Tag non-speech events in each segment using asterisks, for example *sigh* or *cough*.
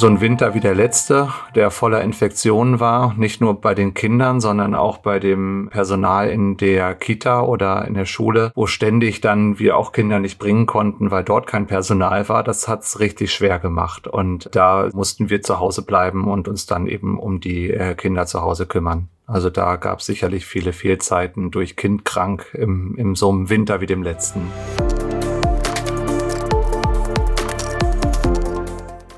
so ein Winter wie der letzte, der voller Infektionen war, nicht nur bei den Kindern, sondern auch bei dem Personal in der Kita oder in der Schule, wo ständig dann wir auch Kinder nicht bringen konnten, weil dort kein Personal war. Das hat's richtig schwer gemacht und da mussten wir zu Hause bleiben und uns dann eben um die äh, Kinder zu Hause kümmern. Also da gab es sicherlich viele Fehlzeiten durch Kind krank im, im so einem Winter wie dem letzten.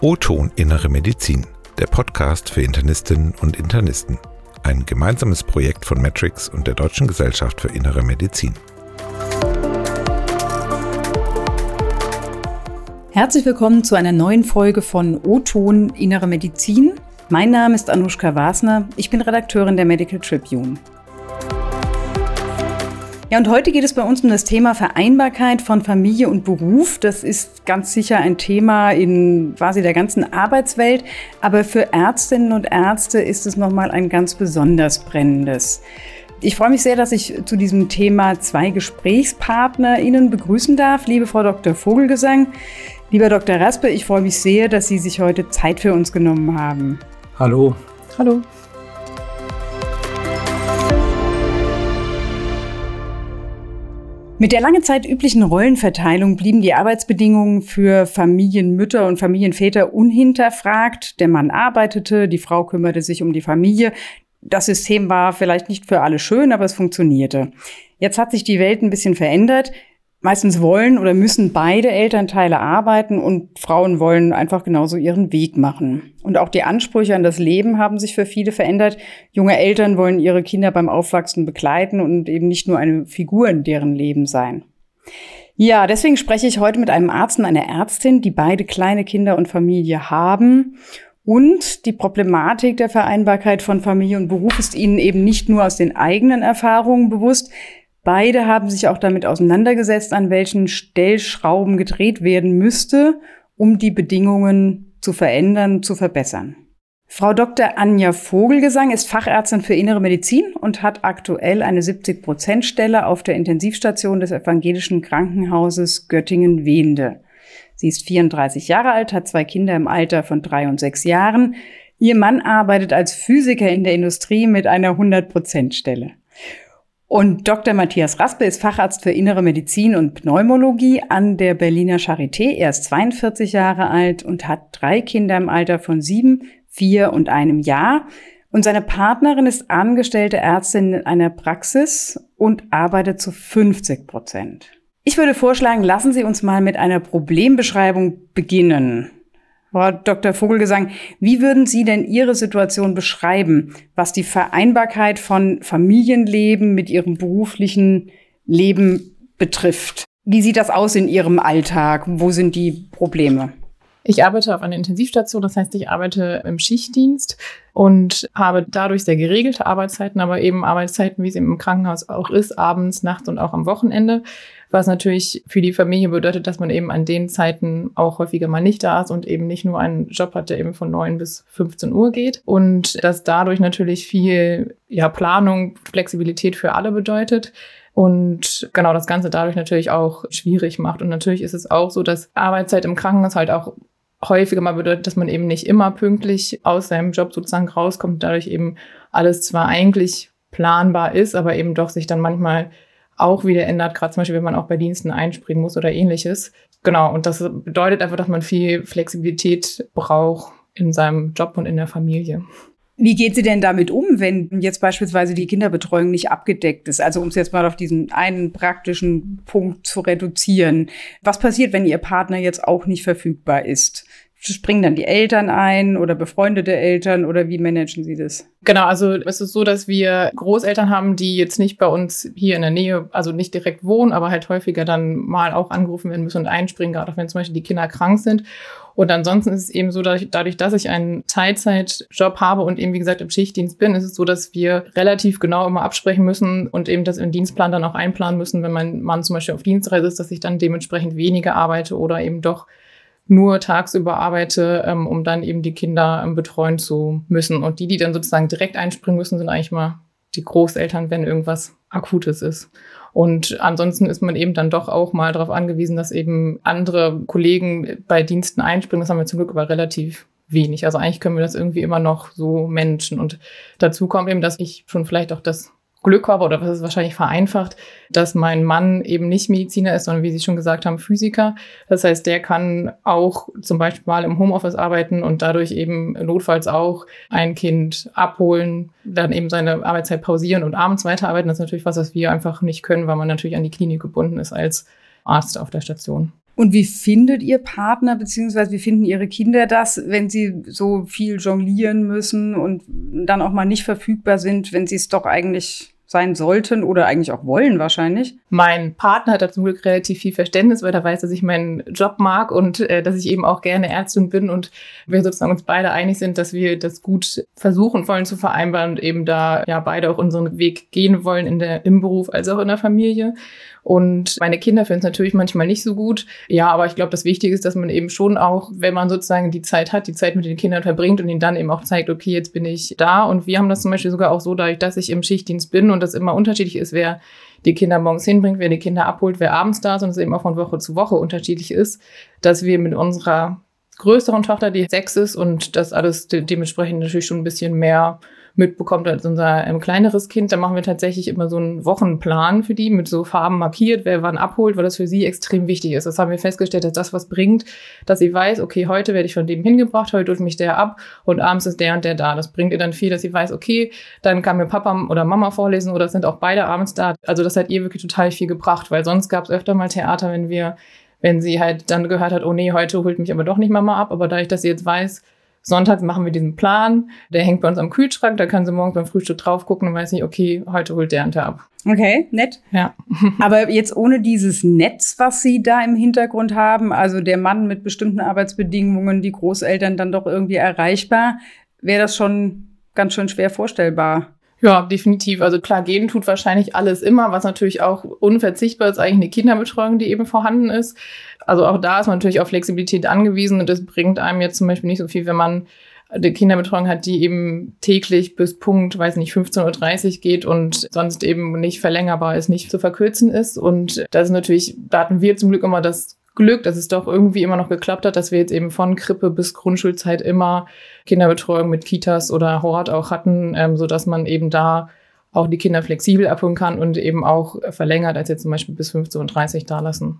O-Ton Innere Medizin, der Podcast für Internistinnen und Internisten. Ein gemeinsames Projekt von Matrix und der Deutschen Gesellschaft für Innere Medizin. Herzlich willkommen zu einer neuen Folge von O-Ton Innere Medizin. Mein Name ist Anushka Wasner, ich bin Redakteurin der Medical Tribune. Ja, und heute geht es bei uns um das Thema Vereinbarkeit von Familie und Beruf. Das ist ganz sicher ein Thema in quasi der ganzen Arbeitswelt, aber für Ärztinnen und Ärzte ist es nochmal ein ganz besonders brennendes. Ich freue mich sehr, dass ich zu diesem Thema zwei GesprächspartnerInnen begrüßen darf. Liebe Frau Dr. Vogelgesang, lieber Dr. Raspe, ich freue mich sehr, dass Sie sich heute Zeit für uns genommen haben. Hallo. Hallo. Mit der lange Zeit üblichen Rollenverteilung blieben die Arbeitsbedingungen für Familienmütter und Familienväter unhinterfragt. Der Mann arbeitete, die Frau kümmerte sich um die Familie. Das System war vielleicht nicht für alle schön, aber es funktionierte. Jetzt hat sich die Welt ein bisschen verändert. Meistens wollen oder müssen beide Elternteile arbeiten und Frauen wollen einfach genauso ihren Weg machen. Und auch die Ansprüche an das Leben haben sich für viele verändert. Junge Eltern wollen ihre Kinder beim Aufwachsen begleiten und eben nicht nur eine Figur in deren Leben sein. Ja, deswegen spreche ich heute mit einem Arzt und einer Ärztin, die beide kleine Kinder und Familie haben. Und die Problematik der Vereinbarkeit von Familie und Beruf ist ihnen eben nicht nur aus den eigenen Erfahrungen bewusst, Beide haben sich auch damit auseinandergesetzt, an welchen Stellschrauben gedreht werden müsste, um die Bedingungen zu verändern, zu verbessern. Frau Dr. Anja Vogelgesang ist Fachärztin für Innere Medizin und hat aktuell eine 70-Prozent-Stelle auf der Intensivstation des Evangelischen Krankenhauses Göttingen-Wende. Sie ist 34 Jahre alt, hat zwei Kinder im Alter von drei und sechs Jahren. Ihr Mann arbeitet als Physiker in der Industrie mit einer 100-Prozent-Stelle. Und Dr. Matthias Raspe ist Facharzt für Innere Medizin und Pneumologie an der Berliner Charité. Er ist 42 Jahre alt und hat drei Kinder im Alter von sieben, vier und einem Jahr. Und seine Partnerin ist angestellte Ärztin in einer Praxis und arbeitet zu 50 Prozent. Ich würde vorschlagen, lassen Sie uns mal mit einer Problembeschreibung beginnen. Frau Dr. Vogelgesang, wie würden Sie denn Ihre Situation beschreiben, was die Vereinbarkeit von Familienleben mit Ihrem beruflichen Leben betrifft? Wie sieht das aus in Ihrem Alltag? Wo sind die Probleme? Ich arbeite auf einer Intensivstation, das heißt, ich arbeite im Schichtdienst und habe dadurch sehr geregelte Arbeitszeiten, aber eben Arbeitszeiten, wie es im Krankenhaus auch ist, abends, nachts und auch am Wochenende was natürlich für die Familie bedeutet, dass man eben an den Zeiten auch häufiger mal nicht da ist und eben nicht nur einen Job hat, der eben von 9 bis 15 Uhr geht und dass dadurch natürlich viel ja, Planung, Flexibilität für alle bedeutet und genau das Ganze dadurch natürlich auch schwierig macht. Und natürlich ist es auch so, dass Arbeitszeit im Krankenhaus halt auch häufiger mal bedeutet, dass man eben nicht immer pünktlich aus seinem Job sozusagen rauskommt, dadurch eben alles zwar eigentlich planbar ist, aber eben doch sich dann manchmal auch wieder ändert, gerade zum Beispiel, wenn man auch bei Diensten einspringen muss oder ähnliches. Genau, und das bedeutet einfach, dass man viel Flexibilität braucht in seinem Job und in der Familie. Wie geht sie denn damit um, wenn jetzt beispielsweise die Kinderbetreuung nicht abgedeckt ist? Also um es jetzt mal auf diesen einen praktischen Punkt zu reduzieren. Was passiert, wenn ihr Partner jetzt auch nicht verfügbar ist? Springen dann die Eltern ein oder befreundete Eltern oder wie managen Sie das? Genau, also es ist so, dass wir Großeltern haben, die jetzt nicht bei uns hier in der Nähe, also nicht direkt wohnen, aber halt häufiger dann mal auch angerufen werden müssen und einspringen, gerade wenn zum Beispiel die Kinder krank sind. Und ansonsten ist es eben so, dass ich, dadurch, dass ich einen Teilzeitjob habe und eben, wie gesagt, im Schichtdienst bin, ist es so, dass wir relativ genau immer absprechen müssen und eben das im Dienstplan dann auch einplanen müssen, wenn mein Mann zum Beispiel auf Dienstreise ist, dass ich dann dementsprechend weniger arbeite oder eben doch nur tagsüber arbeite, ähm, um dann eben die Kinder ähm, betreuen zu müssen. Und die, die dann sozusagen direkt einspringen müssen, sind eigentlich mal die Großeltern, wenn irgendwas Akutes ist. Und ansonsten ist man eben dann doch auch mal darauf angewiesen, dass eben andere Kollegen bei Diensten einspringen. Das haben wir zum Glück aber relativ wenig. Also eigentlich können wir das irgendwie immer noch so managen. Und dazu kommt eben, dass ich schon vielleicht auch das Glück habe, oder was ist wahrscheinlich vereinfacht, dass mein Mann eben nicht Mediziner ist, sondern wie Sie schon gesagt haben, Physiker. Das heißt, der kann auch zum Beispiel mal im Homeoffice arbeiten und dadurch eben notfalls auch ein Kind abholen, dann eben seine Arbeitszeit pausieren und abends weiterarbeiten. Das ist natürlich was, was wir einfach nicht können, weil man natürlich an die Klinik gebunden ist als Arzt auf der Station. Und wie findet Ihr Partner beziehungsweise wie finden Ihre Kinder das, wenn sie so viel jonglieren müssen und dann auch mal nicht verfügbar sind, wenn sie es doch eigentlich sein sollten oder eigentlich auch wollen wahrscheinlich. Mein Partner hat da zum Glück relativ viel Verständnis, weil er weiß, dass ich meinen Job mag und äh, dass ich eben auch gerne Ärztin bin und wir sozusagen uns beide einig sind, dass wir das gut versuchen wollen zu vereinbaren und eben da ja beide auch unseren Weg gehen wollen in der, im Beruf als auch in der Familie. Und meine Kinder finden es natürlich manchmal nicht so gut. Ja, aber ich glaube, das Wichtige ist, dass man eben schon auch, wenn man sozusagen die Zeit hat, die Zeit mit den Kindern verbringt und ihnen dann eben auch zeigt, okay, jetzt bin ich da. Und wir haben das zum Beispiel sogar auch so, dadurch, dass ich im Schichtdienst bin und das immer unterschiedlich ist, wer die Kinder morgens hinbringt, wer die Kinder abholt, wer abends da ist und es eben auch von Woche zu Woche unterschiedlich ist, dass wir mit unserer größeren Tochter, die sechs ist und das alles de dementsprechend natürlich schon ein bisschen mehr mitbekommt als unser ähm, kleineres Kind. Da machen wir tatsächlich immer so einen Wochenplan für die mit so Farben markiert, wer wann abholt, weil das für sie extrem wichtig ist. Das haben wir festgestellt, dass das was bringt, dass sie weiß, okay, heute werde ich von dem hingebracht, heute holt mich der ab und abends ist der und der da. Das bringt ihr dann viel, dass sie weiß, okay, dann kann mir Papa oder Mama vorlesen oder sind auch beide abends da. Also das hat ihr wirklich total viel gebracht, weil sonst gab es öfter mal Theater, wenn wir wenn sie halt dann gehört hat, oh nee, heute holt mich aber doch nicht Mama ab. Aber dadurch, dass sie jetzt weiß, Sonntags machen wir diesen Plan, der hängt bei uns am Kühlschrank, da kann sie morgens beim Frühstück drauf gucken und weiß nicht, okay, heute holt der der ab. Okay, nett. Ja. *laughs* Aber jetzt ohne dieses Netz, was Sie da im Hintergrund haben, also der Mann mit bestimmten Arbeitsbedingungen, die Großeltern dann doch irgendwie erreichbar, wäre das schon ganz schön schwer vorstellbar. Ja, definitiv. Also klar, gehen tut wahrscheinlich alles immer, was natürlich auch unverzichtbar ist, eigentlich eine Kinderbetreuung, die eben vorhanden ist. Also auch da ist man natürlich auf Flexibilität angewiesen und das bringt einem jetzt zum Beispiel nicht so viel, wenn man eine Kinderbetreuung hat, die eben täglich bis Punkt, weiß nicht, 15.30 Uhr geht und sonst eben nicht verlängerbar ist, nicht zu verkürzen ist. Und das ist natürlich, da hatten wir zum Glück immer das Glück, dass es doch irgendwie immer noch geklappt hat, dass wir jetzt eben von Krippe bis Grundschulzeit immer Kinderbetreuung mit Kitas oder Hort auch hatten, ähm, so dass man eben da auch die Kinder flexibel abholen kann und eben auch verlängert als jetzt zum Beispiel bis 15.30 Uhr da lassen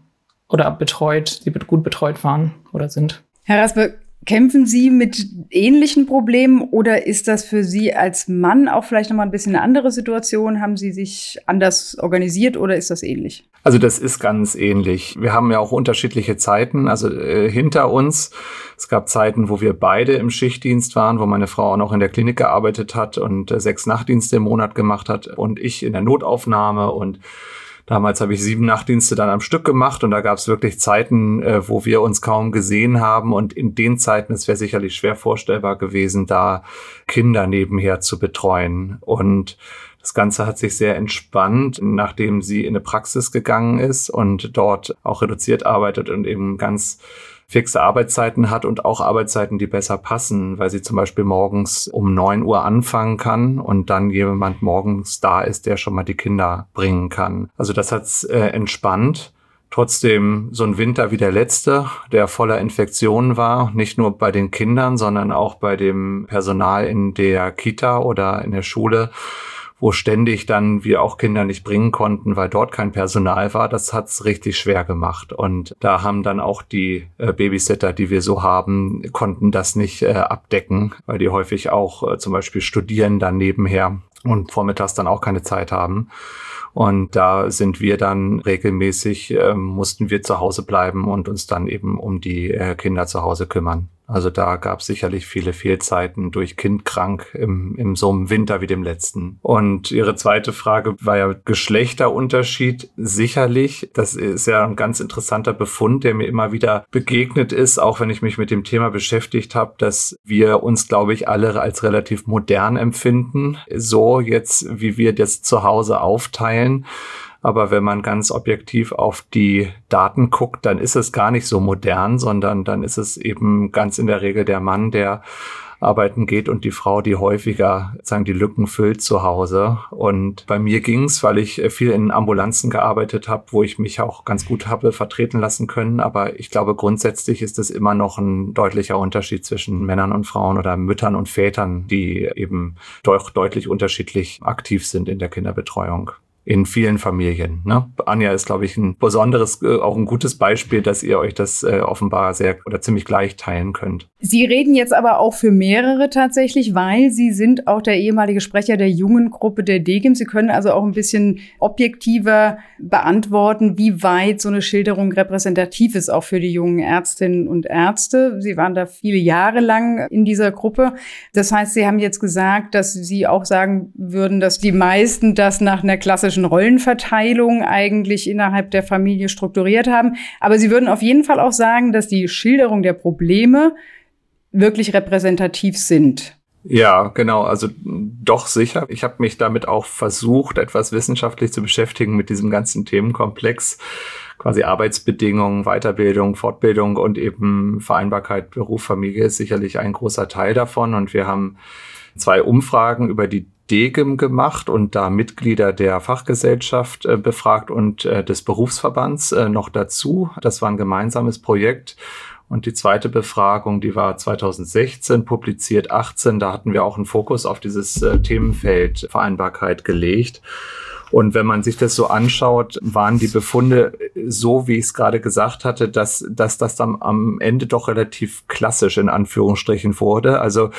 oder betreut, die gut betreut waren oder sind. Herr Raspe, Kämpfen Sie mit ähnlichen Problemen oder ist das für Sie als Mann auch vielleicht nochmal ein bisschen eine andere Situation? Haben Sie sich anders organisiert oder ist das ähnlich? Also das ist ganz ähnlich. Wir haben ja auch unterschiedliche Zeiten. Also äh, hinter uns, es gab Zeiten, wo wir beide im Schichtdienst waren, wo meine Frau auch noch in der Klinik gearbeitet hat und äh, sechs Nachtdienste im Monat gemacht hat und ich in der Notaufnahme und Damals habe ich sieben Nachtdienste dann am Stück gemacht und da gab es wirklich Zeiten, äh, wo wir uns kaum gesehen haben. Und in den Zeiten, es wäre sicherlich schwer vorstellbar gewesen, da Kinder nebenher zu betreuen. Und das Ganze hat sich sehr entspannt, nachdem sie in eine Praxis gegangen ist und dort auch reduziert arbeitet und eben ganz fixe Arbeitszeiten hat und auch Arbeitszeiten, die besser passen, weil sie zum Beispiel morgens um neun Uhr anfangen kann und dann jemand morgens da ist, der schon mal die Kinder bringen kann. Also das hat's äh, entspannt. Trotzdem so ein Winter wie der letzte, der voller Infektionen war, nicht nur bei den Kindern, sondern auch bei dem Personal in der Kita oder in der Schule wo ständig dann wir auch Kinder nicht bringen konnten, weil dort kein Personal war, das hat's richtig schwer gemacht. Und da haben dann auch die äh, Babysitter, die wir so haben, konnten das nicht äh, abdecken, weil die häufig auch äh, zum Beispiel studieren dann nebenher und vormittags dann auch keine Zeit haben. Und da sind wir dann regelmäßig, äh, mussten wir zu Hause bleiben und uns dann eben um die äh, Kinder zu Hause kümmern. Also da gab es sicherlich viele Fehlzeiten durch Kind krank im, im so einem Winter wie dem letzten. Und Ihre zweite Frage war ja Geschlechterunterschied. Sicherlich, das ist ja ein ganz interessanter Befund, der mir immer wieder begegnet ist, auch wenn ich mich mit dem Thema beschäftigt habe, dass wir uns, glaube ich, alle als relativ modern empfinden. So jetzt, wie wir das zu Hause aufteilen. Aber wenn man ganz objektiv auf die Daten guckt, dann ist es gar nicht so modern, sondern dann ist es eben ganz in der Regel der Mann, der arbeiten geht und die Frau, die häufiger sagen die Lücken füllt zu Hause. Und bei mir ging's, weil ich viel in Ambulanzen gearbeitet habe, wo ich mich auch ganz gut habe vertreten lassen können. Aber ich glaube, grundsätzlich ist es immer noch ein deutlicher Unterschied zwischen Männern und Frauen oder Müttern und Vätern, die eben doch deutlich unterschiedlich aktiv sind in der Kinderbetreuung in vielen Familien. Ne? Anja ist, glaube ich, ein besonderes, äh, auch ein gutes Beispiel, dass ihr euch das äh, offenbar sehr oder ziemlich gleich teilen könnt. Sie reden jetzt aber auch für mehrere tatsächlich, weil Sie sind auch der ehemalige Sprecher der jungen Gruppe der DGIM. Sie können also auch ein bisschen objektiver beantworten, wie weit so eine Schilderung repräsentativ ist, auch für die jungen Ärztinnen und Ärzte. Sie waren da viele Jahre lang in dieser Gruppe. Das heißt, Sie haben jetzt gesagt, dass Sie auch sagen würden, dass die meisten das nach einer klassischen klassischen Rollenverteilung eigentlich innerhalb der Familie strukturiert haben. Aber Sie würden auf jeden Fall auch sagen, dass die Schilderung der Probleme wirklich repräsentativ sind. Ja, genau, also doch sicher. Ich habe mich damit auch versucht, etwas wissenschaftlich zu beschäftigen mit diesem ganzen Themenkomplex. Quasi Arbeitsbedingungen, Weiterbildung, Fortbildung und eben Vereinbarkeit Beruf, Familie ist sicherlich ein großer Teil davon. Und wir haben zwei Umfragen über die DEGIM gemacht und da Mitglieder der Fachgesellschaft äh, befragt und äh, des Berufsverbands äh, noch dazu. Das war ein gemeinsames Projekt. Und die zweite Befragung, die war 2016 publiziert, 18. Da hatten wir auch einen Fokus auf dieses äh, Themenfeld Vereinbarkeit gelegt. Und wenn man sich das so anschaut, waren die Befunde so, wie ich es gerade gesagt hatte, dass, dass das dann am Ende doch relativ klassisch in Anführungsstrichen wurde. Also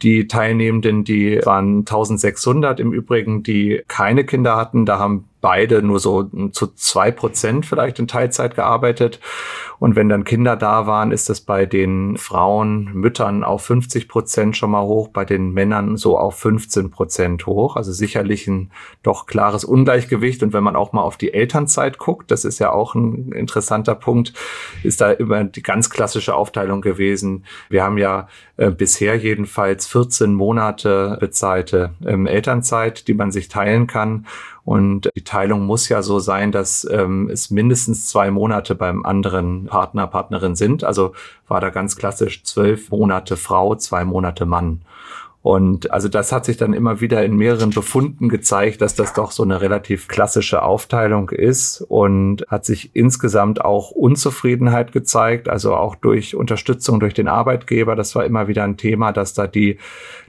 die Teilnehmenden, die waren 1600 im Übrigen, die keine Kinder hatten. Da haben beide nur so zu zwei Prozent vielleicht in Teilzeit gearbeitet. Und wenn dann Kinder da waren, ist das bei den Frauen, Müttern auf 50 Prozent schon mal hoch, bei den Männern so auf 15 Prozent hoch. Also sicherlich ein doch klares Ungleichgewicht. Und wenn man auch mal auf die Elternzeit guckt, das ist ja auch ein interessanter Punkt, ist da immer die ganz klassische Aufteilung gewesen. Wir haben ja äh, bisher jedenfalls 14 Monate bezahlte ähm, Elternzeit, die man sich teilen kann. Und die Teilung muss ja so sein, dass ähm, es mindestens zwei Monate beim anderen Partner, Partnerin sind. Also war da ganz klassisch zwölf Monate Frau, zwei Monate Mann. Und also das hat sich dann immer wieder in mehreren Befunden gezeigt, dass das doch so eine relativ klassische Aufteilung ist und hat sich insgesamt auch Unzufriedenheit gezeigt, also auch durch Unterstützung durch den Arbeitgeber. Das war immer wieder ein Thema, dass da die,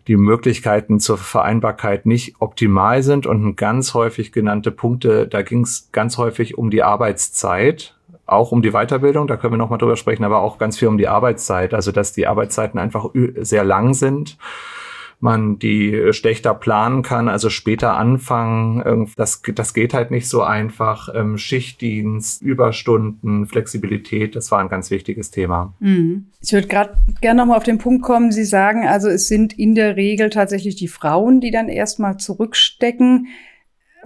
die Möglichkeiten zur Vereinbarkeit nicht optimal sind und ganz häufig genannte Punkte, da ging es ganz häufig um die Arbeitszeit auch um die Weiterbildung, da können wir nochmal drüber sprechen, aber auch ganz viel um die Arbeitszeit, also dass die Arbeitszeiten einfach sehr lang sind man die schlechter planen kann, also später anfangen. Das, das geht halt nicht so einfach. Ähm, Schichtdienst, Überstunden, Flexibilität, das war ein ganz wichtiges Thema. Mhm. Ich würde gerade gerne nochmal auf den Punkt kommen. Sie sagen also, es sind in der Regel tatsächlich die Frauen, die dann erstmal zurückstecken.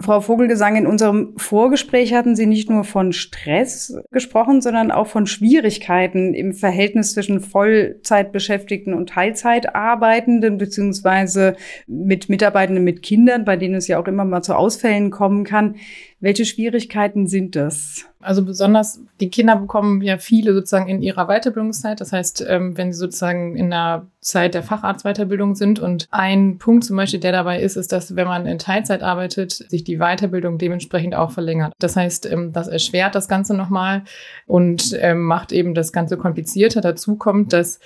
Frau Vogelgesang, in unserem Vorgespräch hatten Sie nicht nur von Stress gesprochen, sondern auch von Schwierigkeiten im Verhältnis zwischen Vollzeitbeschäftigten und Teilzeitarbeitenden, beziehungsweise mit Mitarbeitenden mit Kindern, bei denen es ja auch immer mal zu Ausfällen kommen kann. Welche Schwierigkeiten sind das? Also besonders die Kinder bekommen ja viele sozusagen in ihrer Weiterbildungszeit. Das heißt, ähm, wenn sie sozusagen in der Zeit der Facharztweiterbildung sind und ein Punkt zum Beispiel, der dabei ist, ist, dass wenn man in Teilzeit arbeitet, sich die Weiterbildung dementsprechend auch verlängert. Das heißt, ähm, das erschwert das Ganze nochmal und ähm, macht eben das Ganze komplizierter. Dazu kommt, dass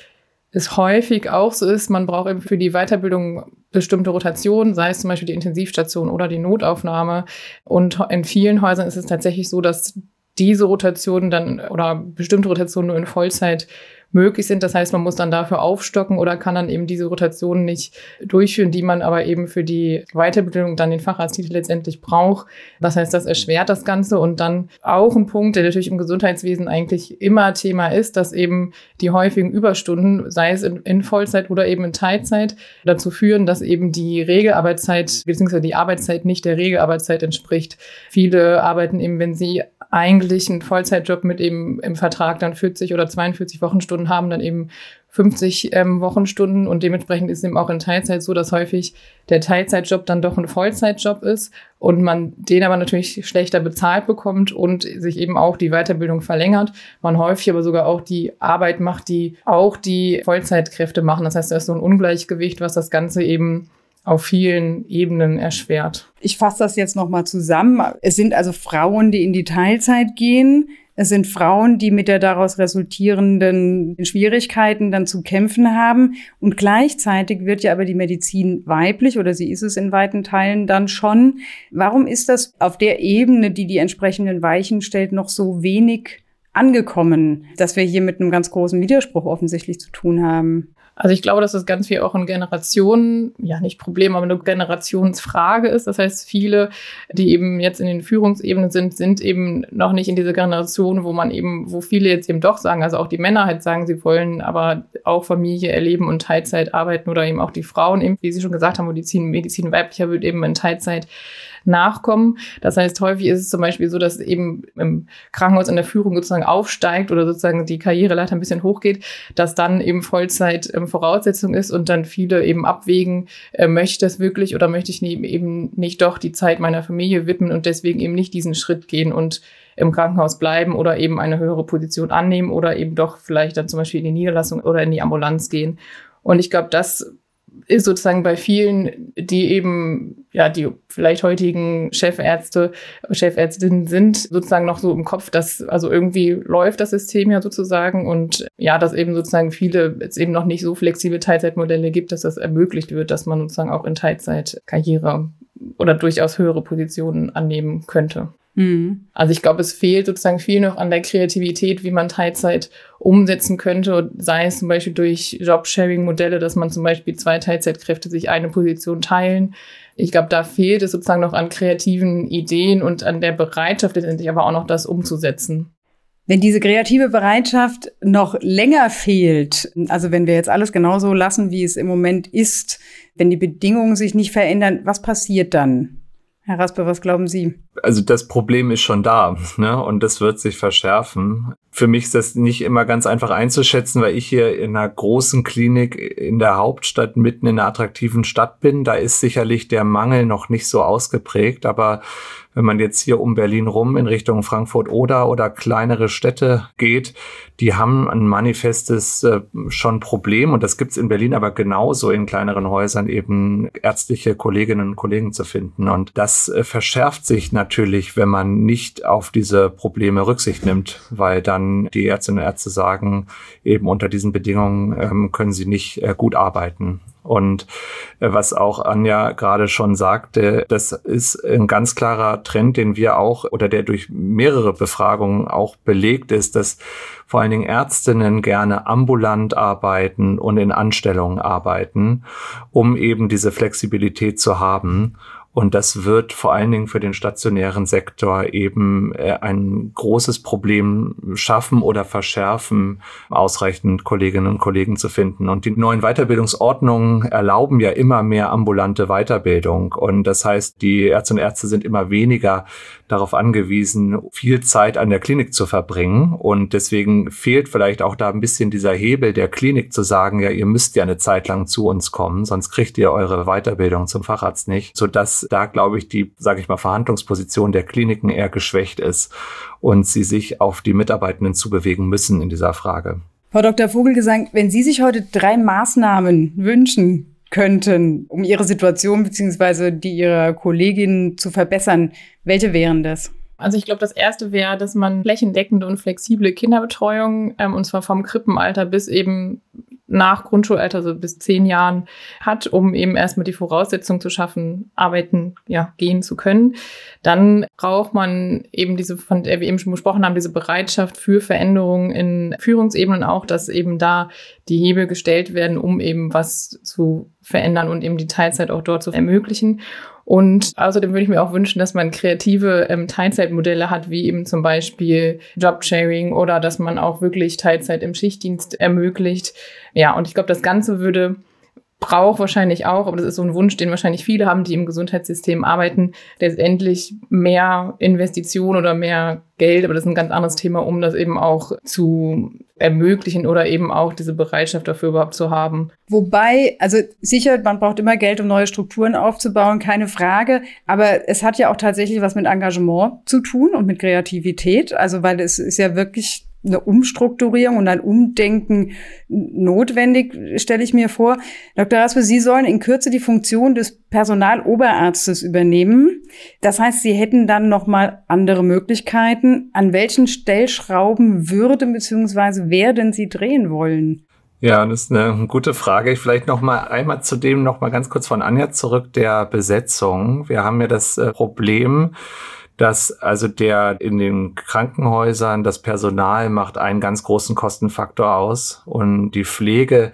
es häufig auch so ist, man braucht eben für die Weiterbildung bestimmte Rotationen, sei es zum Beispiel die Intensivstation oder die Notaufnahme. Und in vielen Häusern ist es tatsächlich so, dass diese Rotationen dann oder bestimmte Rotationen nur in Vollzeit möglich sind. Das heißt, man muss dann dafür aufstocken oder kann dann eben diese Rotationen nicht durchführen, die man aber eben für die Weiterbildung dann den Facharzttitel letztendlich braucht. Das heißt, das erschwert das Ganze und dann auch ein Punkt, der natürlich im Gesundheitswesen eigentlich immer Thema ist, dass eben die häufigen Überstunden, sei es in, in Vollzeit oder eben in Teilzeit, dazu führen, dass eben die Regelarbeitszeit bzw. die Arbeitszeit nicht der Regelarbeitszeit entspricht. Viele arbeiten eben, wenn sie eigentlich einen Vollzeitjob mit eben im Vertrag dann 40 oder 42 Wochenstunden haben, dann eben 50 ähm, Wochenstunden und dementsprechend ist eben auch in Teilzeit so, dass häufig der Teilzeitjob dann doch ein Vollzeitjob ist und man den aber natürlich schlechter bezahlt bekommt und sich eben auch die Weiterbildung verlängert. Man häufig aber sogar auch die Arbeit macht, die auch die Vollzeitkräfte machen. Das heißt, da ist so ein Ungleichgewicht, was das Ganze eben auf vielen Ebenen erschwert. Ich fasse das jetzt nochmal zusammen. Es sind also Frauen, die in die Teilzeit gehen. Es sind Frauen, die mit der daraus resultierenden Schwierigkeiten dann zu kämpfen haben. Und gleichzeitig wird ja aber die Medizin weiblich oder sie ist es in weiten Teilen dann schon. Warum ist das auf der Ebene, die die entsprechenden Weichen stellt, noch so wenig angekommen, dass wir hier mit einem ganz großen Widerspruch offensichtlich zu tun haben? Also ich glaube, dass das ganz viel auch ein Generationen, ja nicht Problem, aber eine Generationsfrage ist. Das heißt, viele, die eben jetzt in den Führungsebenen sind, sind eben noch nicht in dieser Generation, wo man eben, wo viele jetzt eben doch sagen, also auch die Männer halt sagen, sie wollen aber auch Familie erleben und Teilzeit arbeiten oder eben auch die Frauen eben, wie Sie schon gesagt haben, Medizin, Medizin weiblicher wird eben in Teilzeit nachkommen. Das heißt, häufig ist es zum Beispiel so, dass eben im Krankenhaus in der Führung sozusagen aufsteigt oder sozusagen die Karriereleiter ein bisschen hochgeht, dass dann eben Vollzeit ähm, Voraussetzung ist und dann viele eben abwägen, äh, möchte ich das wirklich oder möchte ich eben nicht doch die Zeit meiner Familie widmen und deswegen eben nicht diesen Schritt gehen und im Krankenhaus bleiben oder eben eine höhere Position annehmen oder eben doch vielleicht dann zum Beispiel in die Niederlassung oder in die Ambulanz gehen. Und ich glaube, das ist sozusagen bei vielen, die eben, ja, die vielleicht heutigen Chefärzte, Chefärztinnen sind, sozusagen noch so im Kopf, dass, also irgendwie läuft das System ja sozusagen und ja, dass eben sozusagen viele, es eben noch nicht so flexible Teilzeitmodelle gibt, dass das ermöglicht wird, dass man sozusagen auch in Teilzeit Karriere oder durchaus höhere Positionen annehmen könnte. Mhm. Also ich glaube, es fehlt sozusagen viel noch an der Kreativität, wie man Teilzeit umsetzen könnte, sei es zum Beispiel durch Jobsharing-Modelle, dass man zum Beispiel zwei Teilzeitkräfte sich eine Position teilen. Ich glaube, da fehlt es sozusagen noch an kreativen Ideen und an der Bereitschaft letztendlich aber auch noch das umzusetzen. Wenn diese kreative Bereitschaft noch länger fehlt, also wenn wir jetzt alles genauso lassen, wie es im Moment ist, wenn die Bedingungen sich nicht verändern, was passiert dann? Herr Raspe, was glauben Sie? Also das Problem ist schon da, ne? Und das wird sich verschärfen. Für mich ist das nicht immer ganz einfach einzuschätzen, weil ich hier in einer großen Klinik in der Hauptstadt mitten in einer attraktiven Stadt bin. Da ist sicherlich der Mangel noch nicht so ausgeprägt, aber wenn man jetzt hier um Berlin rum in Richtung Frankfurt oder oder kleinere Städte geht, die haben ein manifestes äh, schon Problem und das gibt's in Berlin aber genauso in kleineren Häusern eben ärztliche Kolleginnen und Kollegen zu finden und das äh, verschärft sich natürlich, wenn man nicht auf diese Probleme Rücksicht nimmt, weil dann die Ärztinnen und Ärzte sagen, eben unter diesen Bedingungen ähm, können sie nicht äh, gut arbeiten. Und äh, was auch Anja gerade schon sagte, das ist ein ganz klarer Trend, den wir auch oder der durch mehrere Befragungen auch belegt ist, dass vor allen Dingen Ärztinnen gerne ambulant arbeiten und in Anstellungen arbeiten, um eben diese Flexibilität zu haben. Und das wird vor allen Dingen für den stationären Sektor eben äh, ein großes Problem schaffen oder verschärfen, ausreichend Kolleginnen und Kollegen zu finden. Und die neuen Weiterbildungsordnungen erlauben ja immer mehr ambulante Weiterbildung. Und das heißt, die Ärzte und Ärzte sind immer weniger darauf angewiesen, viel Zeit an der Klinik zu verbringen. Und deswegen fehlt vielleicht auch da ein bisschen dieser Hebel der Klinik zu sagen, ja, ihr müsst ja eine Zeit lang zu uns kommen, sonst kriegt ihr eure Weiterbildung zum Facharzt nicht, sodass da, glaube ich, die, sage ich mal, Verhandlungsposition der Kliniken eher geschwächt ist und sie sich auf die Mitarbeitenden zubewegen müssen in dieser Frage. Frau Dr. Vogelgesang, wenn Sie sich heute drei Maßnahmen wünschen könnten, um Ihre Situation bzw. die Ihrer Kolleginnen zu verbessern, welche wären das? Also ich glaube, das erste wäre, dass man flächendeckende und flexible Kinderbetreuung, ähm, und zwar vom Krippenalter bis eben nach Grundschulalter, also bis zehn Jahren hat, um eben erstmal die Voraussetzung zu schaffen, arbeiten, ja, gehen zu können. Dann braucht man eben diese, von der wir eben schon besprochen haben, diese Bereitschaft für Veränderungen in Führungsebenen auch, dass eben da die Hebel gestellt werden, um eben was zu verändern und eben die Teilzeit auch dort zu ermöglichen. Und außerdem würde ich mir auch wünschen, dass man kreative ähm, Teilzeitmodelle hat, wie eben zum Beispiel Jobsharing oder dass man auch wirklich Teilzeit im Schichtdienst ermöglicht. Ja, und ich glaube, das Ganze würde braucht wahrscheinlich auch, aber das ist so ein Wunsch, den wahrscheinlich viele haben, die im Gesundheitssystem arbeiten, letztendlich mehr Investitionen oder mehr Geld, aber das ist ein ganz anderes Thema, um das eben auch zu ermöglichen oder eben auch diese Bereitschaft dafür überhaupt zu haben. Wobei, also sicher, man braucht immer Geld, um neue Strukturen aufzubauen, keine Frage. Aber es hat ja auch tatsächlich was mit Engagement zu tun und mit Kreativität. Also, weil es ist ja wirklich eine Umstrukturierung und ein Umdenken notwendig, stelle ich mir vor. Dr. Raspe, Sie sollen in Kürze die Funktion des Personaloberarztes übernehmen. Das heißt, Sie hätten dann noch mal andere Möglichkeiten. An welchen Stellschrauben würde bzw. werden Sie drehen wollen? Ja, das ist eine gute Frage. Ich vielleicht noch mal einmal zu dem noch mal ganz kurz von Anja zurück der Besetzung. Wir haben ja das äh, Problem, dass also der in den Krankenhäusern das Personal macht einen ganz großen Kostenfaktor aus und die Pflege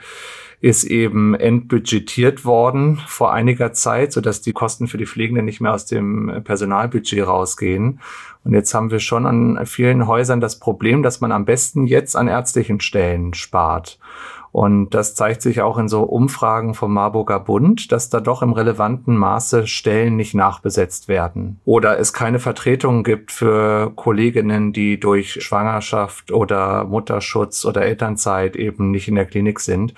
ist eben entbudgetiert worden vor einiger Zeit, so dass die Kosten für die Pflegenden nicht mehr aus dem Personalbudget rausgehen. Und jetzt haben wir schon an vielen Häusern das Problem, dass man am besten jetzt an ärztlichen Stellen spart. Und das zeigt sich auch in so Umfragen vom Marburger Bund, dass da doch im relevanten Maße Stellen nicht nachbesetzt werden. Oder es keine Vertretungen gibt für Kolleginnen, die durch Schwangerschaft oder Mutterschutz oder Elternzeit eben nicht in der Klinik sind.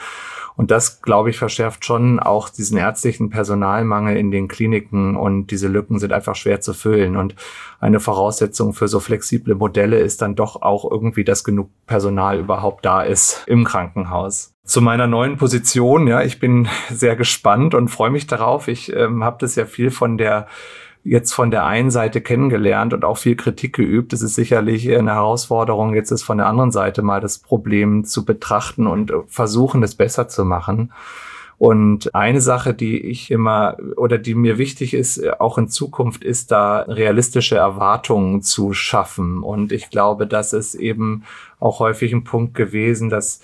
Und das, glaube ich, verschärft schon auch diesen ärztlichen Personalmangel in den Kliniken und diese Lücken sind einfach schwer zu füllen. Und eine Voraussetzung für so flexible Modelle ist dann doch auch irgendwie, dass genug Personal überhaupt da ist im Krankenhaus zu meiner neuen Position. Ja, ich bin *laughs* sehr gespannt und freue mich darauf. Ich ähm, habe das ja viel von der jetzt von der einen Seite kennengelernt und auch viel Kritik geübt. Es ist sicherlich eine Herausforderung, jetzt ist von der anderen Seite mal das Problem zu betrachten und versuchen, es besser zu machen. Und eine Sache, die ich immer oder die mir wichtig ist, auch in Zukunft, ist da realistische Erwartungen zu schaffen. Und ich glaube, das ist eben auch häufig ein Punkt gewesen, dass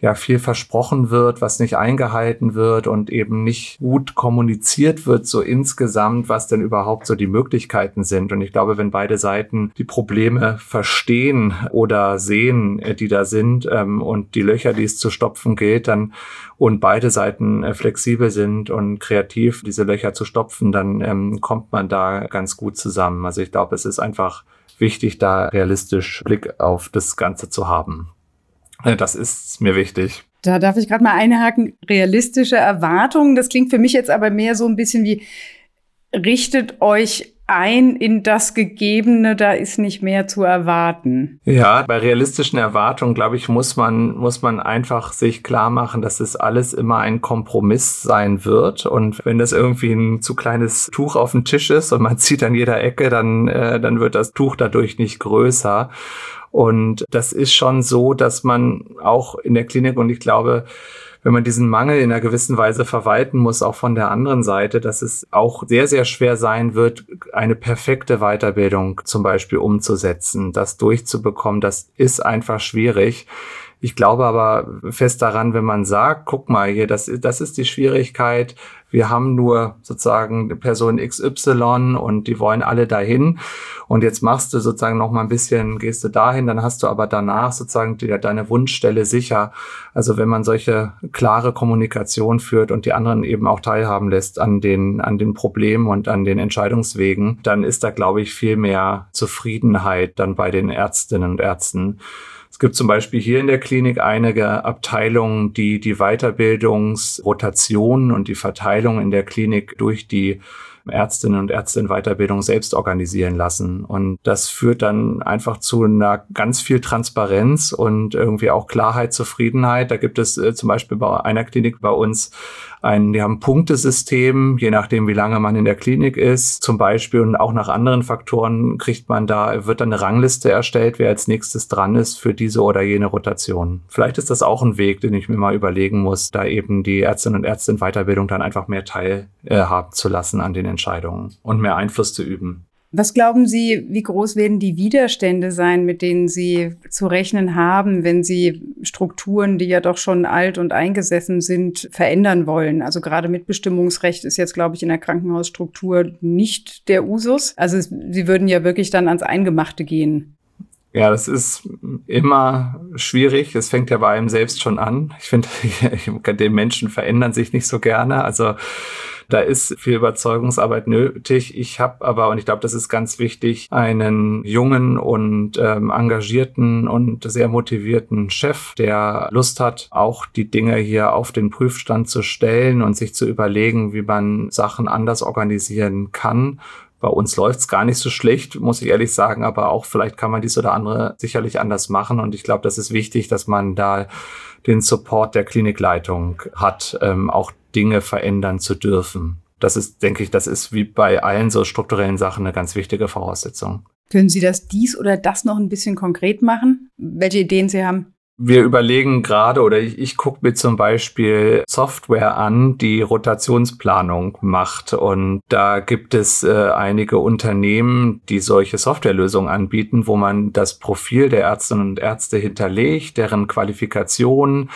ja viel versprochen wird, was nicht eingehalten wird und eben nicht gut kommuniziert wird, so insgesamt, was denn überhaupt so die Möglichkeiten sind. Und ich glaube, wenn beide Seiten die Probleme verstehen oder sehen, äh, die da sind ähm, und die Löcher, die es zu stopfen gilt, dann und beide Seiten äh, flexibel sind und kreativ, diese Löcher zu stopfen, dann ähm, kommt man da ganz gut zusammen. Also ich glaube, es ist einfach wichtig, da realistisch Blick auf das Ganze zu haben. Das ist mir wichtig. Da darf ich gerade mal einhaken. Realistische Erwartungen. Das klingt für mich jetzt aber mehr so ein bisschen wie, richtet euch ein in das Gegebene, da ist nicht mehr zu erwarten. Ja, bei realistischen Erwartungen, glaube ich, muss man, muss man einfach sich klar machen, dass es alles immer ein Kompromiss sein wird. Und wenn das irgendwie ein zu kleines Tuch auf dem Tisch ist und man *laughs* zieht an jeder Ecke, dann, äh, dann wird das Tuch dadurch nicht größer. Und das ist schon so, dass man auch in der Klinik und ich glaube, wenn man diesen Mangel in einer gewissen Weise verwalten muss, auch von der anderen Seite, dass es auch sehr, sehr schwer sein wird, eine perfekte Weiterbildung zum Beispiel umzusetzen, das durchzubekommen, das ist einfach schwierig. Ich glaube aber fest daran, wenn man sagt, guck mal hier, das, das ist die Schwierigkeit. Wir haben nur sozusagen Person XY und die wollen alle dahin. Und jetzt machst du sozusagen noch mal ein bisschen, gehst du dahin, dann hast du aber danach sozusagen die, deine Wunschstelle sicher. Also wenn man solche klare Kommunikation führt und die anderen eben auch teilhaben lässt an den, an den Problemen und an den Entscheidungswegen, dann ist da, glaube ich, viel mehr Zufriedenheit dann bei den Ärztinnen und Ärzten. Es gibt zum Beispiel hier in der Klinik einige Abteilungen, die die Weiterbildungsrotation und die Verteilung in der Klinik durch die Ärztinnen und Ärzte in Weiterbildung selbst organisieren lassen. Und das führt dann einfach zu einer ganz viel Transparenz und irgendwie auch Klarheit, Zufriedenheit. Da gibt es äh, zum Beispiel bei einer Klinik bei uns ein, die haben Punktesystem, je nachdem, wie lange man in der Klinik ist, zum Beispiel und auch nach anderen Faktoren kriegt man da, wird dann eine Rangliste erstellt, wer als nächstes dran ist für diese oder jene Rotation. Vielleicht ist das auch ein Weg, den ich mir mal überlegen muss, da eben die Ärztinnen und Ärzte in Weiterbildung dann einfach mehr teilhaben zu lassen an den Entscheidungen und mehr Einfluss zu üben. Was glauben Sie, wie groß werden die Widerstände sein, mit denen Sie zu rechnen haben, wenn Sie Strukturen, die ja doch schon alt und eingesessen sind, verändern wollen? Also gerade Mitbestimmungsrecht ist jetzt, glaube ich, in der Krankenhausstruktur nicht der Usus. Also Sie würden ja wirklich dann ans Eingemachte gehen. Ja, das ist immer schwierig. Es fängt ja bei einem selbst schon an. Ich finde, *laughs* die Menschen verändern sich nicht so gerne. Also da ist viel Überzeugungsarbeit nötig. Ich habe aber, und ich glaube, das ist ganz wichtig, einen jungen und ähm, engagierten und sehr motivierten Chef, der Lust hat, auch die Dinge hier auf den Prüfstand zu stellen und sich zu überlegen, wie man Sachen anders organisieren kann. Bei uns läuft's gar nicht so schlecht, muss ich ehrlich sagen, aber auch vielleicht kann man dies oder andere sicherlich anders machen. Und ich glaube, das ist wichtig, dass man da den Support der Klinikleitung hat, ähm, auch Dinge verändern zu dürfen. Das ist, denke ich, das ist wie bei allen so strukturellen Sachen eine ganz wichtige Voraussetzung. Können Sie das dies oder das noch ein bisschen konkret machen? Welche Ideen Sie haben? Wir überlegen gerade oder ich, ich gucke mir zum Beispiel Software an, die Rotationsplanung macht. Und da gibt es äh, einige Unternehmen, die solche Softwarelösungen anbieten, wo man das Profil der Ärztinnen und Ärzte hinterlegt, deren Qualifikation,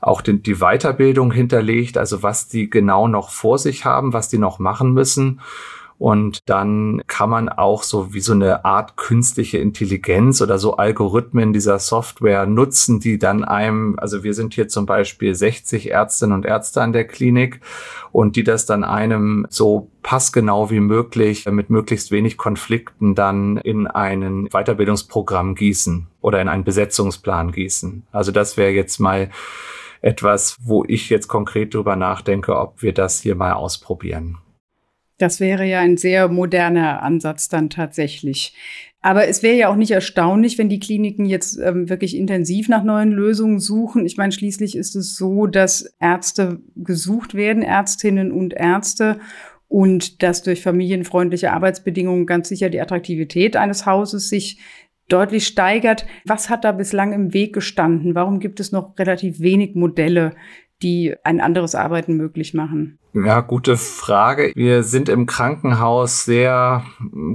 auch den, die Weiterbildung hinterlegt, also was die genau noch vor sich haben, was die noch machen müssen. Und dann kann man auch so wie so eine Art künstliche Intelligenz oder so Algorithmen dieser Software nutzen, die dann einem, also wir sind hier zum Beispiel 60 Ärztinnen und Ärzte an der Klinik und die das dann einem so passgenau wie möglich mit möglichst wenig Konflikten dann in einen Weiterbildungsprogramm gießen oder in einen Besetzungsplan gießen. Also das wäre jetzt mal etwas, wo ich jetzt konkret drüber nachdenke, ob wir das hier mal ausprobieren. Das wäre ja ein sehr moderner Ansatz dann tatsächlich. Aber es wäre ja auch nicht erstaunlich, wenn die Kliniken jetzt ähm, wirklich intensiv nach neuen Lösungen suchen. Ich meine, schließlich ist es so, dass Ärzte gesucht werden, Ärztinnen und Ärzte, und dass durch familienfreundliche Arbeitsbedingungen ganz sicher die Attraktivität eines Hauses sich deutlich steigert. Was hat da bislang im Weg gestanden? Warum gibt es noch relativ wenig Modelle, die ein anderes Arbeiten möglich machen? Ja, gute Frage. Wir sind im Krankenhaus sehr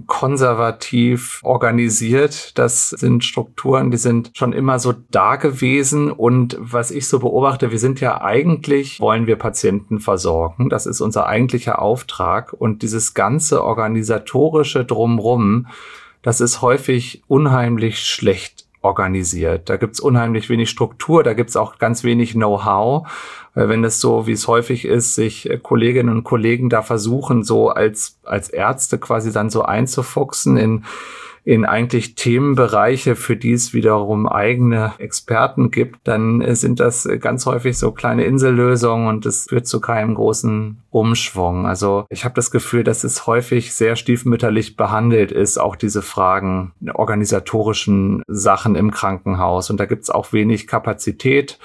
konservativ organisiert. Das sind Strukturen, die sind schon immer so da gewesen. Und was ich so beobachte, wir sind ja eigentlich, wollen wir Patienten versorgen. Das ist unser eigentlicher Auftrag. Und dieses ganze organisatorische Drumrum, das ist häufig unheimlich schlecht organisiert. Da gibt's unheimlich wenig Struktur, da gibt's auch ganz wenig Know-how. Wenn es so, wie es häufig ist, sich äh, Kolleginnen und Kollegen da versuchen, so als, als Ärzte quasi dann so einzufuchsen in in eigentlich Themenbereiche, für die es wiederum eigene Experten gibt, dann äh, sind das äh, ganz häufig so kleine Insellösungen und es führt zu keinem großen Umschwung. Also ich habe das Gefühl, dass es häufig sehr stiefmütterlich behandelt ist, auch diese Fragen organisatorischen Sachen im Krankenhaus. Und da gibt es auch wenig Kapazität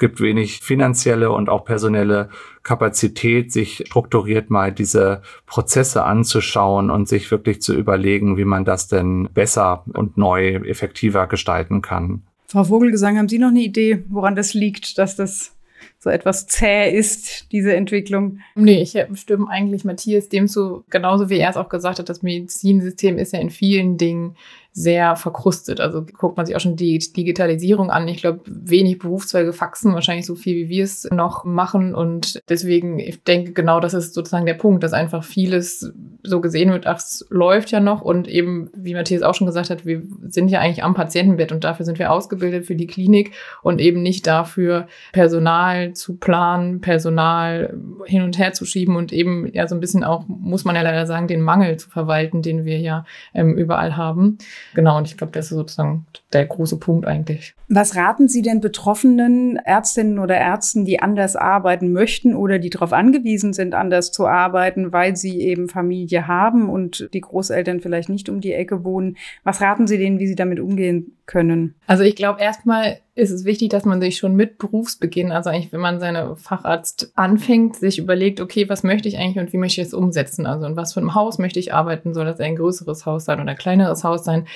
gibt wenig finanzielle und auch personelle Kapazität, sich strukturiert mal diese Prozesse anzuschauen und sich wirklich zu überlegen, wie man das denn besser und neu effektiver gestalten kann. Frau Vogelgesang, haben Sie noch eine Idee, woran das liegt, dass das so etwas zäh ist, diese Entwicklung. Nee, ich stimme eigentlich Matthias dem zu, genauso wie er es auch gesagt hat, das Medizinsystem ist ja in vielen Dingen sehr verkrustet. Also guckt man sich auch schon die Digitalisierung an. Ich glaube, wenig Berufszweige faxen wahrscheinlich so viel, wie wir es noch machen. Und deswegen, ich denke, genau das ist sozusagen der Punkt, dass einfach vieles so gesehen wird, ach, es läuft ja noch. Und eben, wie Matthias auch schon gesagt hat, wir sind ja eigentlich am Patientenbett und dafür sind wir ausgebildet für die Klinik und eben nicht dafür, Personal zu planen, Personal hin und her zu schieben und eben ja so ein bisschen auch, muss man ja leider sagen, den Mangel zu verwalten, den wir ja ähm, überall haben. Genau, und ich glaube, das ist sozusagen der große Punkt eigentlich. Was raten Sie denn betroffenen Ärztinnen oder Ärzten, die anders arbeiten möchten oder die darauf angewiesen sind, anders zu arbeiten, weil sie eben Familie haben und die Großeltern vielleicht nicht um die Ecke wohnen? Was raten Sie denen, wie sie damit umgehen können? Also ich glaube, erstmal ist es wichtig, dass man sich schon mit Berufsbeginn, also eigentlich, wenn man seine Facharzt anfängt, sich überlegt, okay, was möchte ich eigentlich und wie möchte ich es umsetzen? Also in was für einem Haus möchte ich arbeiten? Soll das ein größeres Haus sein oder ein kleineres Haus sein?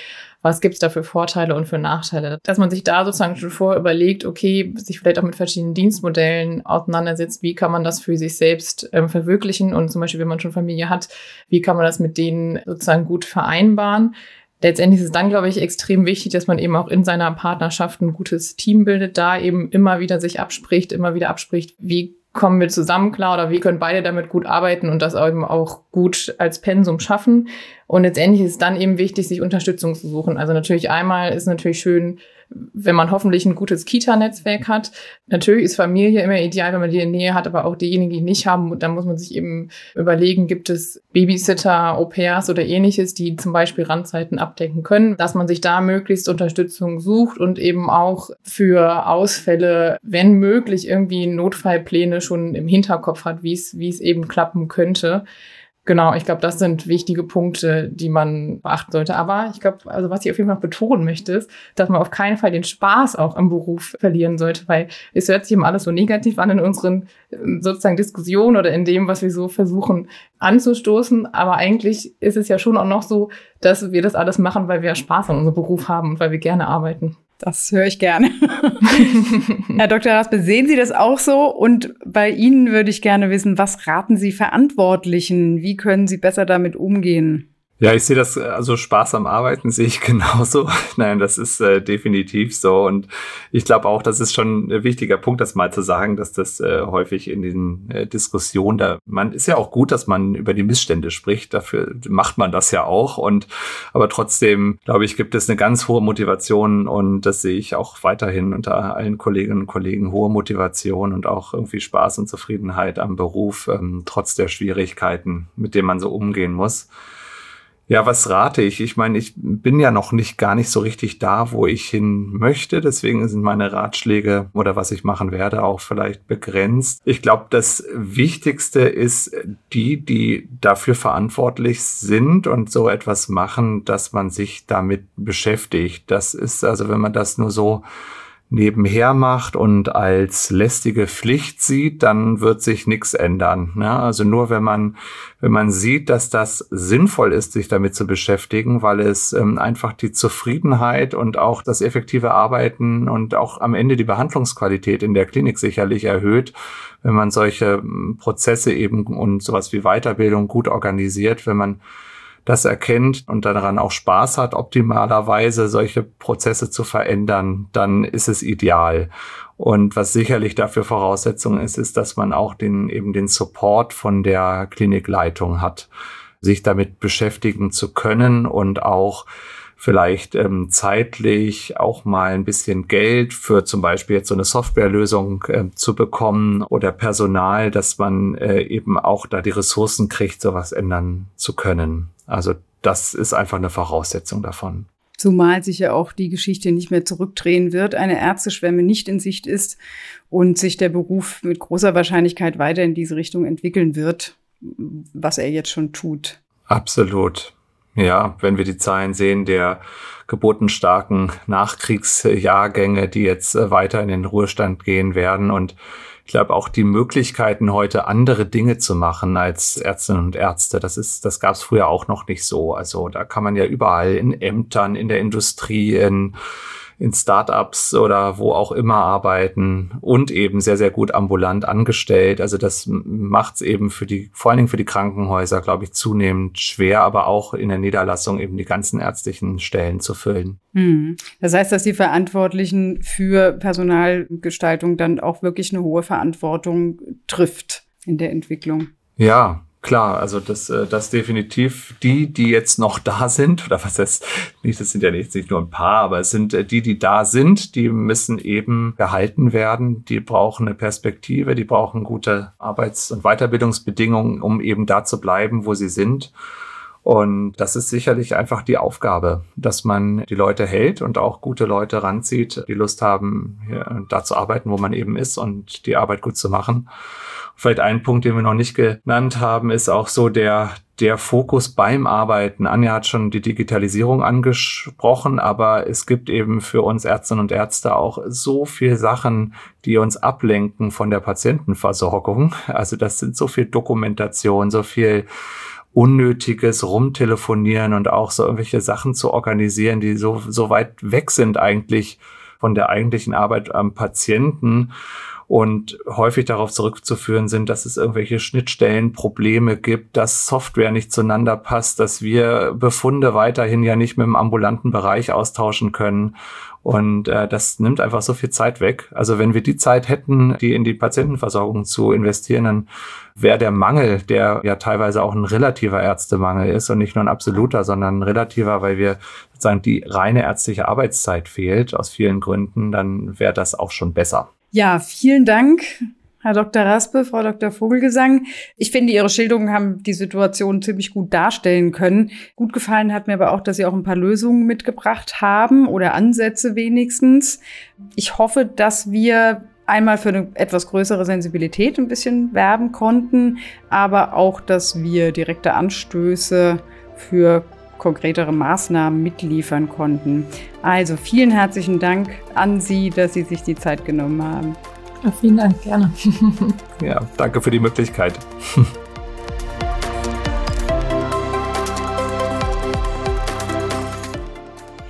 Was gibt es da für Vorteile und für Nachteile? Dass man sich da sozusagen schon vorher überlegt, okay, sich vielleicht auch mit verschiedenen Dienstmodellen auseinandersetzt, wie kann man das für sich selbst ähm, verwirklichen und zum Beispiel, wenn man schon Familie hat, wie kann man das mit denen sozusagen gut vereinbaren? letztendlich ist es dann, glaube ich, extrem wichtig, dass man eben auch in seiner Partnerschaft ein gutes Team bildet, da eben immer wieder sich abspricht, immer wieder abspricht, wie kommen wir zusammen klar oder wie können beide damit gut arbeiten und das eben auch gut als Pensum schaffen. Und letztendlich ist es dann eben wichtig, sich Unterstützung zu suchen. Also natürlich einmal ist natürlich schön, wenn man hoffentlich ein gutes Kita-Netzwerk hat. Natürlich ist Familie immer ideal, wenn man die in Nähe hat, aber auch diejenigen, die nicht haben, dann muss man sich eben überlegen, gibt es Babysitter, Au-pairs oder ähnliches, die zum Beispiel Randzeiten abdecken können, dass man sich da möglichst Unterstützung sucht und eben auch für Ausfälle, wenn möglich, irgendwie Notfallpläne schon im Hinterkopf hat, wie es eben klappen könnte. Genau, ich glaube, das sind wichtige Punkte, die man beachten sollte. Aber ich glaube, also was ich auf jeden Fall betonen möchte, ist, dass man auf keinen Fall den Spaß auch am Beruf verlieren sollte, weil es hört sich immer alles so negativ an in unseren sozusagen Diskussionen oder in dem, was wir so versuchen anzustoßen. Aber eigentlich ist es ja schon auch noch so, dass wir das alles machen, weil wir Spaß an unserem Beruf haben und weil wir gerne arbeiten. Das höre ich gerne. *laughs* Herr Dr. Raspe, sehen Sie das auch so? Und bei Ihnen würde ich gerne wissen, was raten Sie Verantwortlichen? Wie können Sie besser damit umgehen? Ja, ich sehe das, also Spaß am Arbeiten sehe ich *laughs* genauso. Nein, das ist äh, definitiv so. Und ich glaube auch, das ist schon ein wichtiger Punkt, das mal zu sagen, dass das äh, häufig in den äh, Diskussionen da, man ist ja auch gut, dass man über die Missstände spricht. Dafür macht man das ja auch. Und, aber trotzdem, glaube ich, gibt es eine ganz hohe Motivation und das sehe ich auch weiterhin unter allen Kolleginnen und Kollegen hohe Motivation und auch irgendwie Spaß und Zufriedenheit am Beruf, ähm, trotz der Schwierigkeiten, mit denen man so umgehen muss. Ja, was rate ich? Ich meine, ich bin ja noch nicht gar nicht so richtig da, wo ich hin möchte. Deswegen sind meine Ratschläge oder was ich machen werde auch vielleicht begrenzt. Ich glaube, das Wichtigste ist die, die dafür verantwortlich sind und so etwas machen, dass man sich damit beschäftigt. Das ist also, wenn man das nur so nebenher macht und als lästige Pflicht sieht, dann wird sich nichts ändern. Ne? also nur wenn man, wenn man sieht, dass das sinnvoll ist, sich damit zu beschäftigen, weil es ähm, einfach die Zufriedenheit und auch das effektive Arbeiten und auch am Ende die Behandlungsqualität in der Klinik sicherlich erhöht, wenn man solche ähm, Prozesse eben und sowas wie Weiterbildung gut organisiert, wenn man das erkennt und daran auch Spaß hat, optimalerweise solche Prozesse zu verändern, dann ist es ideal. Und was sicherlich dafür Voraussetzung ist, ist, dass man auch den, eben den Support von der Klinikleitung hat, sich damit beschäftigen zu können und auch vielleicht ähm, zeitlich auch mal ein bisschen Geld für zum Beispiel jetzt so eine Softwarelösung äh, zu bekommen oder Personal, dass man äh, eben auch da die Ressourcen kriegt, sowas ändern zu können. Also das ist einfach eine Voraussetzung davon. Zumal sich ja auch die Geschichte nicht mehr zurückdrehen wird, eine Ärzteschwemme nicht in Sicht ist und sich der Beruf mit großer Wahrscheinlichkeit weiter in diese Richtung entwickeln wird, was er jetzt schon tut. Absolut. Ja, wenn wir die Zahlen sehen der geburtenstarken Nachkriegsjahrgänge, die jetzt äh, weiter in den Ruhestand gehen werden und ich glaube auch die Möglichkeiten heute andere Dinge zu machen als Ärztinnen und Ärzte. Das ist, das gab es früher auch noch nicht so. Also da kann man ja überall in Ämtern, in der Industrie, in in Startups oder wo auch immer arbeiten und eben sehr, sehr gut ambulant angestellt. Also das macht es eben für die, vor allen Dingen für die Krankenhäuser, glaube ich, zunehmend schwer, aber auch in der Niederlassung eben die ganzen ärztlichen Stellen zu füllen. Hm. Das heißt, dass die Verantwortlichen für Personalgestaltung dann auch wirklich eine hohe Verantwortung trifft in der Entwicklung. Ja, Klar, also das, äh, das definitiv die, die jetzt noch da sind, oder was heißt nicht, das sind ja nicht, nicht nur ein paar, aber es sind äh, die, die da sind, die müssen eben gehalten werden, die brauchen eine Perspektive, die brauchen gute Arbeits- und Weiterbildungsbedingungen, um eben da zu bleiben, wo sie sind. Und das ist sicherlich einfach die Aufgabe, dass man die Leute hält und auch gute Leute ranzieht, die Lust haben, da zu arbeiten, wo man eben ist und die Arbeit gut zu machen. Vielleicht ein Punkt, den wir noch nicht genannt haben, ist auch so der, der Fokus beim Arbeiten. Anja hat schon die Digitalisierung angesprochen, aber es gibt eben für uns Ärztinnen und Ärzte auch so viel Sachen, die uns ablenken von der Patientenversorgung. Also das sind so viel Dokumentation, so viel unnötiges Rumtelefonieren und auch so irgendwelche Sachen zu organisieren, die so, so weit weg sind eigentlich von der eigentlichen Arbeit am Patienten. Und häufig darauf zurückzuführen sind, dass es irgendwelche Schnittstellenprobleme gibt, dass Software nicht zueinander passt, dass wir Befunde weiterhin ja nicht mit dem ambulanten Bereich austauschen können. Und äh, das nimmt einfach so viel Zeit weg. Also wenn wir die Zeit hätten, die in die Patientenversorgung zu investieren, dann wäre der Mangel, der ja teilweise auch ein relativer Ärztemangel ist und nicht nur ein absoluter, sondern ein relativer, weil wir sozusagen die reine ärztliche Arbeitszeit fehlt aus vielen Gründen, dann wäre das auch schon besser. Ja, vielen Dank. Herr Dr. Raspe, Frau Dr. Vogelgesang. Ich finde, Ihre Schilderungen haben die Situation ziemlich gut darstellen können. Gut gefallen hat mir aber auch, dass Sie auch ein paar Lösungen mitgebracht haben oder Ansätze wenigstens. Ich hoffe, dass wir einmal für eine etwas größere Sensibilität ein bisschen werben konnten, aber auch, dass wir direkte Anstöße für konkretere Maßnahmen mitliefern konnten. Also vielen herzlichen Dank an Sie, dass Sie sich die Zeit genommen haben. Ja, vielen Dank, gerne. *laughs* ja, danke für die Möglichkeit. *laughs*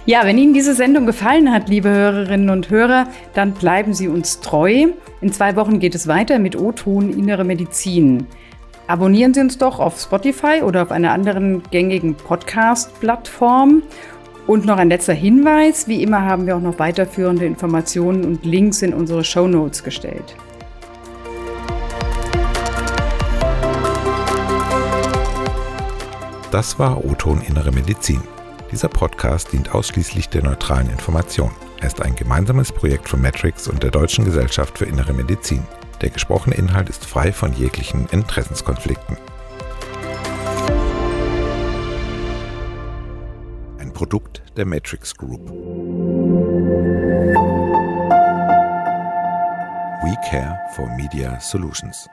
Ja, wenn Ihnen diese Sendung gefallen hat, liebe Hörerinnen und Hörer, dann bleiben Sie uns treu. In zwei Wochen geht es weiter mit O-Ton Innere Medizin. Abonnieren Sie uns doch auf Spotify oder auf einer anderen gängigen Podcast-Plattform. Und noch ein letzter Hinweis, wie immer haben wir auch noch weiterführende Informationen und Links in unsere Show Notes gestellt. Das war O-Ton Innere Medizin. Dieser Podcast dient ausschließlich der neutralen Information. Er ist ein gemeinsames Projekt von Matrix und der Deutschen Gesellschaft für Innere Medizin. Der gesprochene Inhalt ist frei von jeglichen Interessenskonflikten. Ein Produkt der Matrix Group. We care for Media Solutions.